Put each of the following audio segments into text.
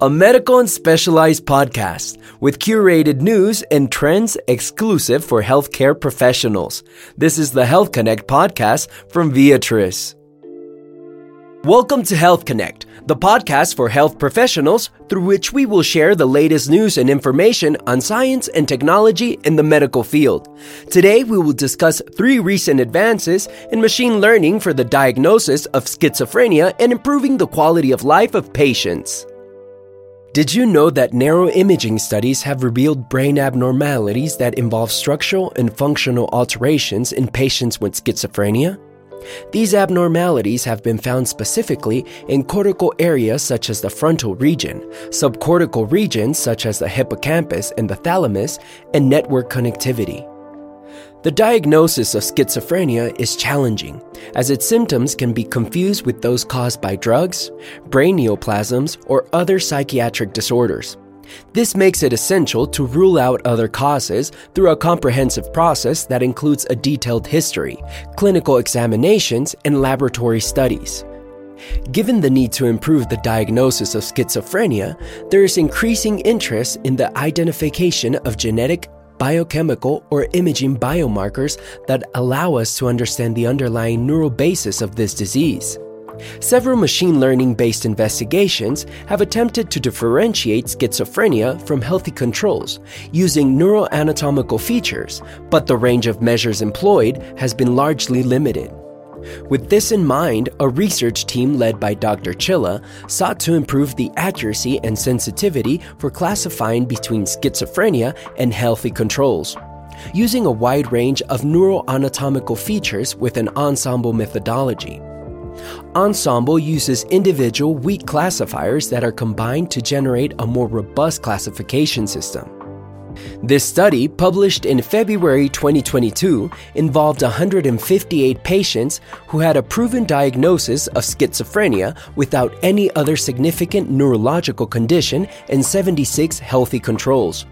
a medical and specialized podcast with curated news and trends exclusive for healthcare professionals. This is the Health Connect podcast from Viatris. Welcome to Health Connect, the podcast for health professionals through which we will share the latest news and information on science and technology in the medical field. Today, we will discuss three recent advances in machine learning for the diagnosis of schizophrenia and improving the quality of life of patients. Did you know that neuroimaging studies have revealed brain abnormalities that involve structural and functional alterations in patients with schizophrenia? These abnormalities have been found specifically in cortical areas such as the frontal region, subcortical regions such as the hippocampus and the thalamus, and network connectivity. The diagnosis of schizophrenia is challenging, as its symptoms can be confused with those caused by drugs, brain neoplasms, or other psychiatric disorders. This makes it essential to rule out other causes through a comprehensive process that includes a detailed history, clinical examinations, and laboratory studies. Given the need to improve the diagnosis of schizophrenia, there is increasing interest in the identification of genetic, biochemical, or imaging biomarkers that allow us to understand the underlying neural basis of this disease. Several machine learning based investigations have attempted to differentiate schizophrenia from healthy controls using neuroanatomical features, but the range of measures employed has been largely limited. With this in mind, a research team led by Dr. Chilla sought to improve the accuracy and sensitivity for classifying between schizophrenia and healthy controls. Using a wide range of neuroanatomical features with an ensemble methodology. Ensemble uses individual weak classifiers that are combined to generate a more robust classification system. This study, published in February 2022, involved 158 patients who had a proven diagnosis of schizophrenia without any other significant neurological condition and 76 healthy controls.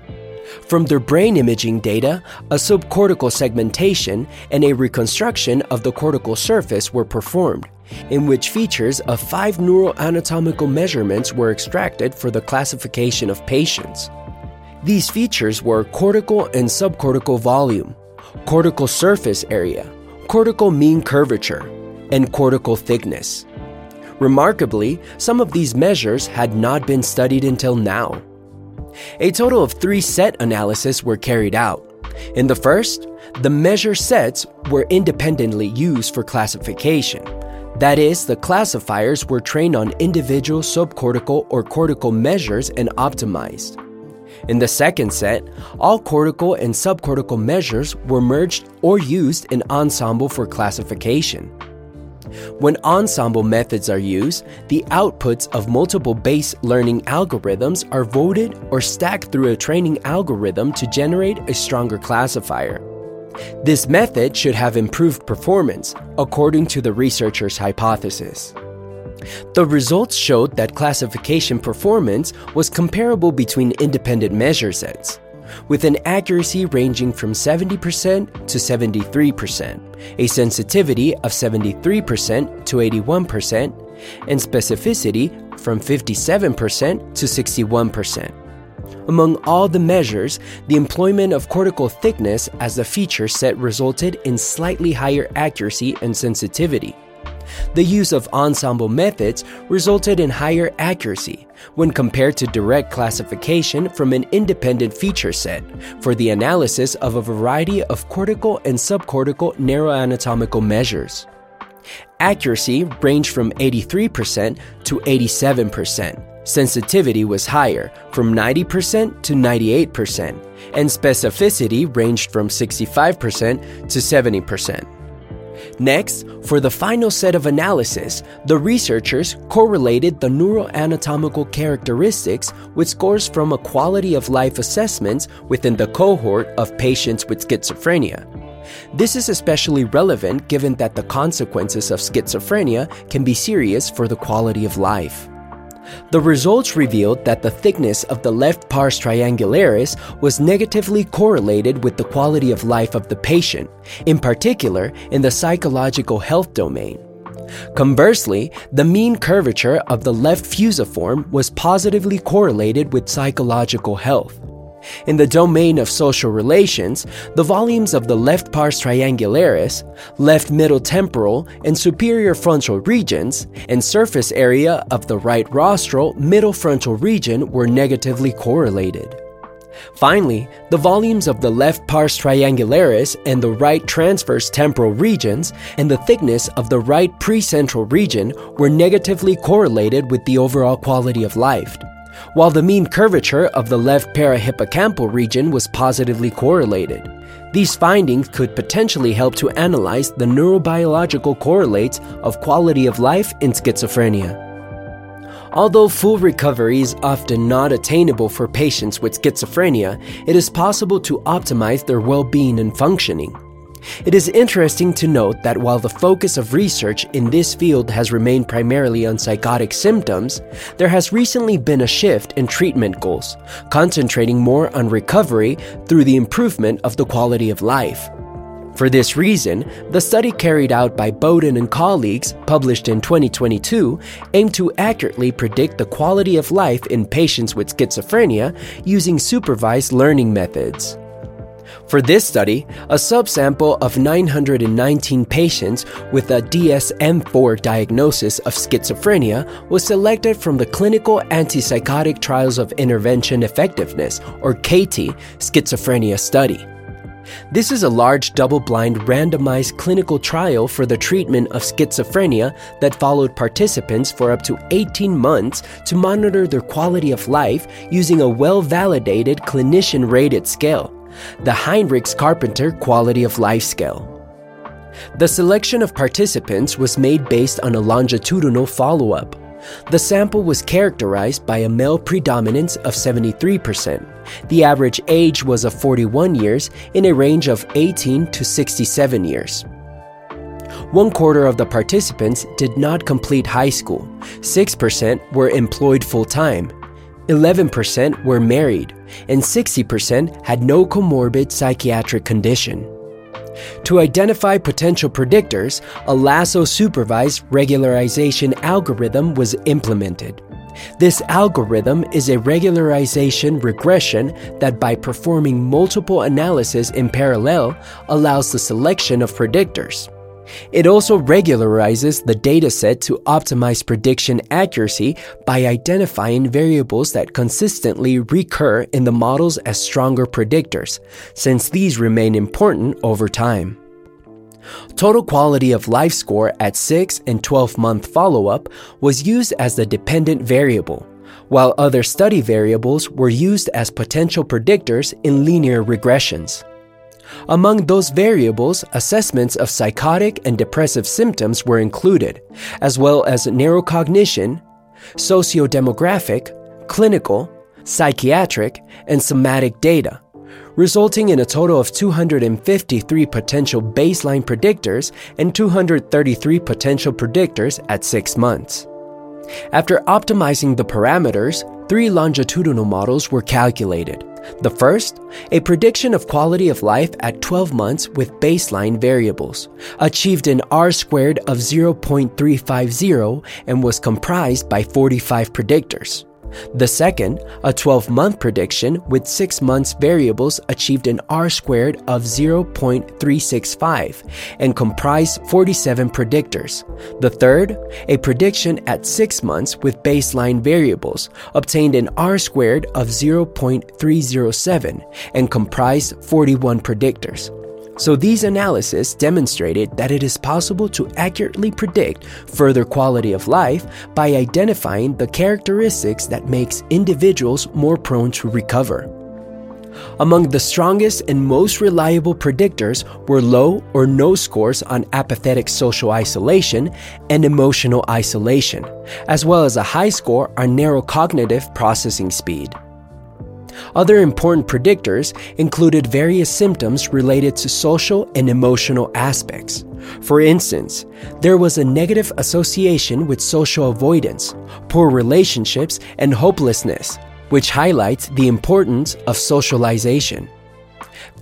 From their brain imaging data, a subcortical segmentation and a reconstruction of the cortical surface were performed in which features of five neuroanatomical measurements were extracted for the classification of patients. These features were cortical and subcortical volume, cortical surface area, cortical mean curvature, and cortical thickness. Remarkably, some of these measures had not been studied until now. A total of three set analyses were carried out. In the first, the measure sets were independently used for classification, that is, the classifiers were trained on individual subcortical or cortical measures and optimized. In the second set, all cortical and subcortical measures were merged or used in ensemble for classification. When ensemble methods are used, the outputs of multiple base learning algorithms are voted or stacked through a training algorithm to generate a stronger classifier. This method should have improved performance, according to the researchers' hypothesis. The results showed that classification performance was comparable between independent measure sets, with an accuracy ranging from 70% to 73%, a sensitivity of 73% to 81%, and specificity from 57% to 61%. Among all the measures, the employment of cortical thickness as a feature set resulted in slightly higher accuracy and sensitivity. The use of ensemble methods resulted in higher accuracy when compared to direct classification from an independent feature set for the analysis of a variety of cortical and subcortical neuroanatomical measures. Accuracy ranged from 83% to 87%. Sensitivity was higher, from 90% to 98%, and specificity ranged from 65% to 70%. Next, for the final set of analysis, the researchers correlated the neuroanatomical characteristics with scores from a quality of life assessments within the cohort of patients with schizophrenia. This is especially relevant given that the consequences of schizophrenia can be serious for the quality of life. The results revealed that the thickness of the left pars triangularis was negatively correlated with the quality of life of the patient, in particular in the psychological health domain. Conversely, the mean curvature of the left fusiform was positively correlated with psychological health. In the domain of social relations, the volumes of the left pars triangularis, left middle temporal, and superior frontal regions, and surface area of the right rostral middle frontal region were negatively correlated. Finally, the volumes of the left pars triangularis and the right transverse temporal regions and the thickness of the right precentral region were negatively correlated with the overall quality of life while the mean curvature of the left parahippocampal region was positively correlated. These findings could potentially help to analyze the neurobiological correlates of quality of life in schizophrenia. Although full recovery is often not attainable for patients with schizophrenia, it is possible to optimize their well being and functioning. It is interesting to note that while the focus of research in this field has remained primarily on psychotic symptoms, there has recently been a shift in treatment goals, concentrating more on recovery through the improvement of the quality of life. For this reason, the study carried out by Beaudoin and colleagues, published in 2022, aimed to accurately predict the quality of life in patients with schizophrenia using supervised learning methods. For this study, a subsample of 919 patients with a DSM 4 diagnosis of schizophrenia was selected from the Clinical Antipsychotic Trials of Intervention Effectiveness, or CATIE, schizophrenia study. This is a large double blind randomized clinical trial for the treatment of schizophrenia that followed participants for up to 18 months to monitor their quality of life using a well validated clinician rated scale the Heinrichs Carpenter Quality of Life Scale. The selection of participants was made based on a longitudinal follow up. The sample was characterized by a male predominance of 73%. The average age was of 41 years in a range of 18 to 67 years. One quarter of the participants did not complete high school, 6% were employed full time, 11% were married, and 60% had no comorbid psychiatric condition. To identify potential predictors, a Lasso supervised regularization algorithm was implemented. This algorithm is a regularization regression that, by performing multiple analyses in parallel, allows the selection of predictors. It also regularizes the dataset to optimize prediction accuracy by identifying variables that consistently recur in the models as stronger predictors, since these remain important over time. Total quality of life score at 6 and 12 month follow up was used as the dependent variable, while other study variables were used as potential predictors in linear regressions. Among those variables, assessments of psychotic and depressive symptoms were included, as well as neurocognition, sociodemographic, clinical, psychiatric, and somatic data, resulting in a total of 253 potential baseline predictors and 233 potential predictors at six months. After optimizing the parameters, three longitudinal models were calculated. The first, a prediction of quality of life at 12 months with baseline variables, achieved an R squared of 0.350 and was comprised by 45 predictors. The second, a 12 month prediction with 6 months variables achieved an R squared of 0.365 and comprised 47 predictors. The third, a prediction at 6 months with baseline variables, obtained an R squared of 0.307 and comprised 41 predictors. So these analyses demonstrated that it is possible to accurately predict further quality of life by identifying the characteristics that makes individuals more prone to recover. Among the strongest and most reliable predictors were low or no scores on apathetic social isolation and emotional isolation, as well as a high score on neurocognitive processing speed. Other important predictors included various symptoms related to social and emotional aspects. For instance, there was a negative association with social avoidance, poor relationships, and hopelessness, which highlights the importance of socialization.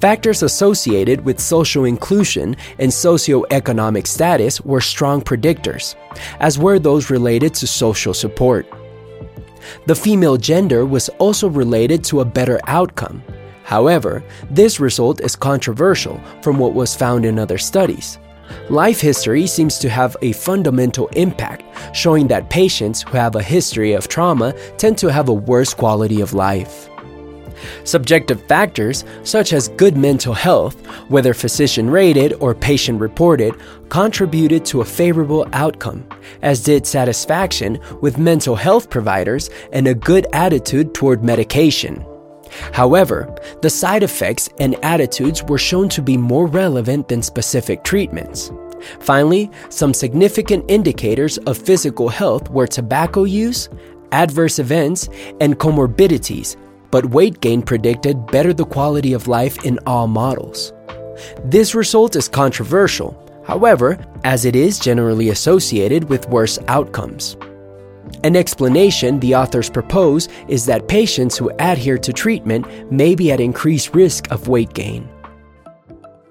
Factors associated with social inclusion and socioeconomic status were strong predictors, as were those related to social support. The female gender was also related to a better outcome. However, this result is controversial from what was found in other studies. Life history seems to have a fundamental impact, showing that patients who have a history of trauma tend to have a worse quality of life. Subjective factors, such as good mental health, whether physician rated or patient reported, contributed to a favorable outcome, as did satisfaction with mental health providers and a good attitude toward medication. However, the side effects and attitudes were shown to be more relevant than specific treatments. Finally, some significant indicators of physical health were tobacco use, adverse events, and comorbidities, but weight gain predicted better the quality of life in all models. This result is controversial, however, as it is generally associated with worse outcomes. An explanation the authors propose is that patients who adhere to treatment may be at increased risk of weight gain.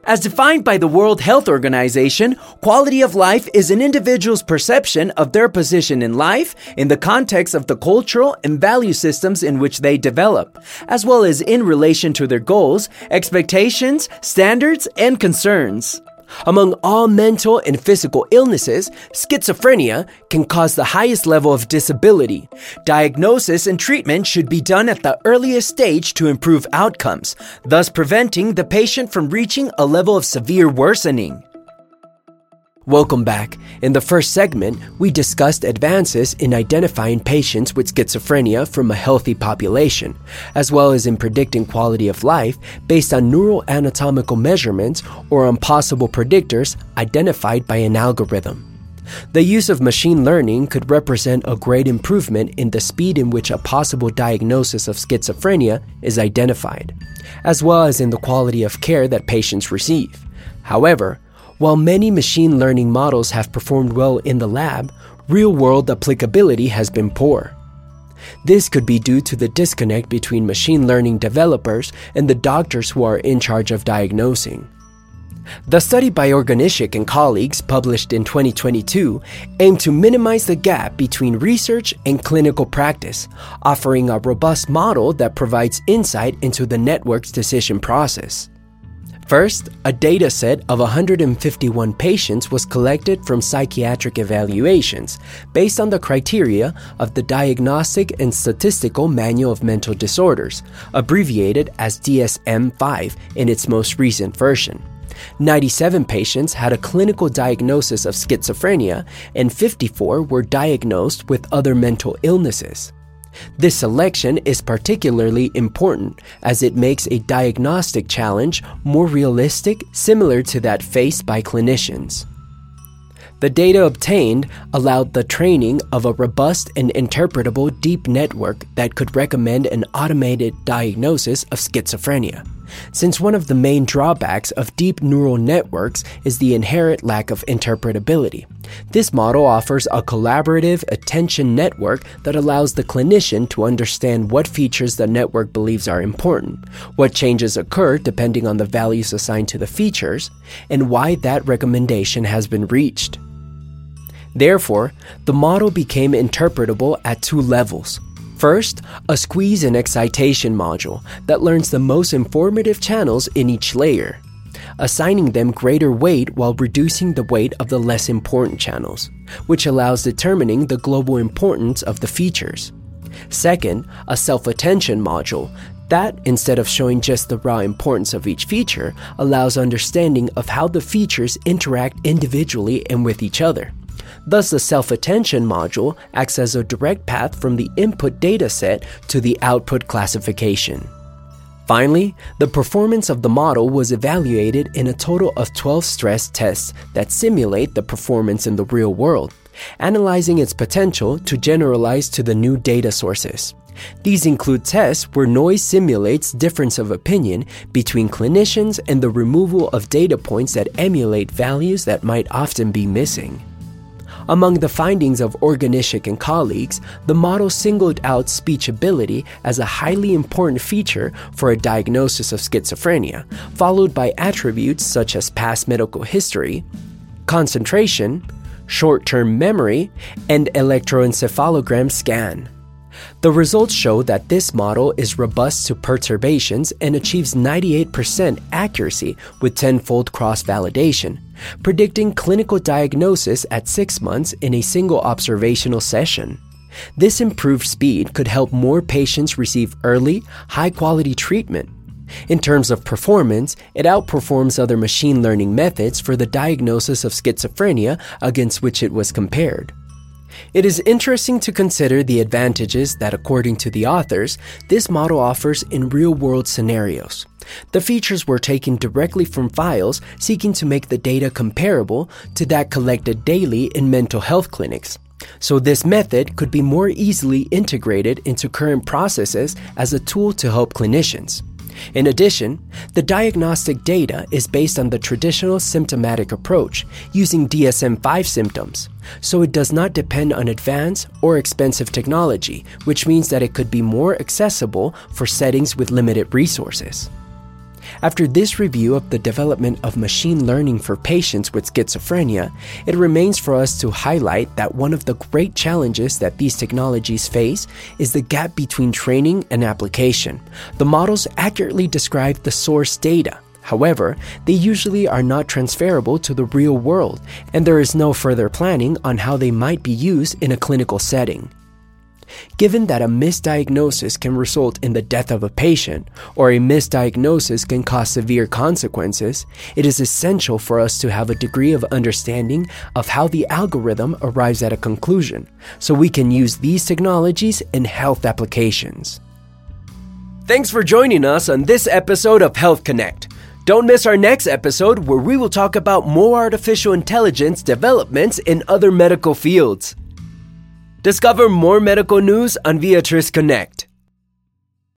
As defined by the World Health Organization, quality of life is an individual's perception of their position in life in the context of the cultural and value systems in which they develop, as well as in relation to their goals, expectations, standards, and concerns. Among all mental and physical illnesses, schizophrenia can cause the highest level of disability. Diagnosis and treatment should be done at the earliest stage to improve outcomes, thus preventing the patient from reaching a level of severe worsening. Welcome back. In the first segment, we discussed advances in identifying patients with schizophrenia from a healthy population, as well as in predicting quality of life based on neuroanatomical measurements or on possible predictors identified by an algorithm. The use of machine learning could represent a great improvement in the speed in which a possible diagnosis of schizophrenia is identified, as well as in the quality of care that patients receive. However, while many machine learning models have performed well in the lab, real world applicability has been poor. This could be due to the disconnect between machine learning developers and the doctors who are in charge of diagnosing. The study by Organisciak and colleagues, published in 2022, aimed to minimize the gap between research and clinical practice, offering a robust model that provides insight into the network's decision process. First, a data set of 151 patients was collected from psychiatric evaluations based on the criteria of the Diagnostic and Statistical Manual of Mental Disorders, abbreviated as DSM 5 in its most recent version. 97 patients had a clinical diagnosis of schizophrenia, and 54 were diagnosed with other mental illnesses. This selection is particularly important as it makes a diagnostic challenge more realistic, similar to that faced by clinicians. The data obtained allowed the training of a robust and interpretable deep network that could recommend an automated diagnosis of schizophrenia since one of the main drawbacks of deep neural networks is the inherent lack of interpretability. This model offers a collaborative attention network that allows the clinician to understand what features the network believes are important, what changes occur depending on the values assigned to the features, and why that recommendation has been reached. Therefore, the model became interpretable at two levels First, a squeeze and excitation module that learns the most informative channels in each layer, assigning them greater weight while reducing the weight of the less important channels, which allows determining the global importance of the features. Second, a self attention module that, instead of showing just the raw importance of each feature, allows understanding of how the features interact individually and with each other. Thus, the self attention module acts as a direct path from the input dataset to the output classification. Finally, the performance of the model was evaluated in a total of 12 stress tests that simulate the performance in the real world, analyzing its potential to generalize to the new data sources. These include tests where noise simulates difference of opinion between clinicians and the removal of data points that emulate values that might often be missing. Among the findings of Organisciak and colleagues, the model singled out speech ability as a highly important feature for a diagnosis of schizophrenia, followed by attributes such as past medical history, concentration, short term memory, and electroencephalogram scan. The results show that this model is robust to perturbations and achieves 98% accuracy with tenfold cross validation, predicting clinical diagnosis at six months in a single observational session. This improved speed could help more patients receive early, high quality treatment. In terms of performance, it outperforms other machine learning methods for the diagnosis of schizophrenia against which it was compared. It is interesting to consider the advantages that, according to the authors, this model offers in real world scenarios. The features were taken directly from files seeking to make the data comparable to that collected daily in mental health clinics. So, this method could be more easily integrated into current processes as a tool to help clinicians. In addition, the diagnostic data is based on the traditional symptomatic approach using DSM 5 symptoms, so it does not depend on advanced or expensive technology, which means that it could be more accessible for settings with limited resources. After this review of the development of machine learning for patients with schizophrenia, it remains for us to highlight that one of the great challenges that these technologies face is the gap between training and application. The models accurately describe the source data. However, they usually are not transferable to the real world, and there is no further planning on how they might be used in a clinical setting. Given that a misdiagnosis can result in the death of a patient, or a misdiagnosis can cause severe consequences, it is essential for us to have a degree of understanding of how the algorithm arrives at a conclusion, so we can use these technologies in health applications. Thanks for joining us on this episode of Health Connect. Don't miss our next episode where we will talk about more artificial intelligence developments in other medical fields. Discover more medical news on Viatris Connect.